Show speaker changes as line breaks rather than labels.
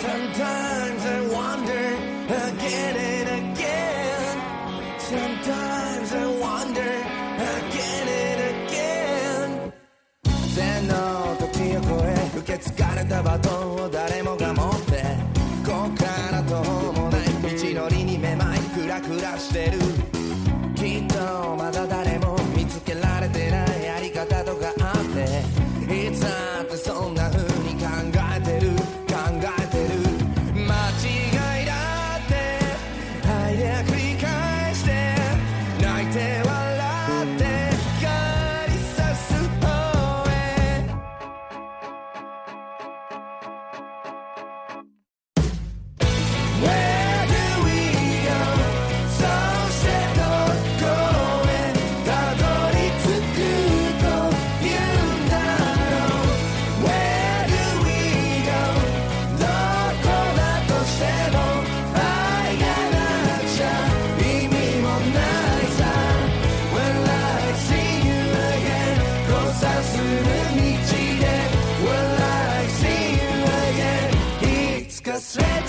Sometimes I wonder again and again. Sometimes I wonder again and again. 全の時を超え受け継がれたバトンを誰もが持ってこっから途方もない道のりにめまいクラクラしてる sweat.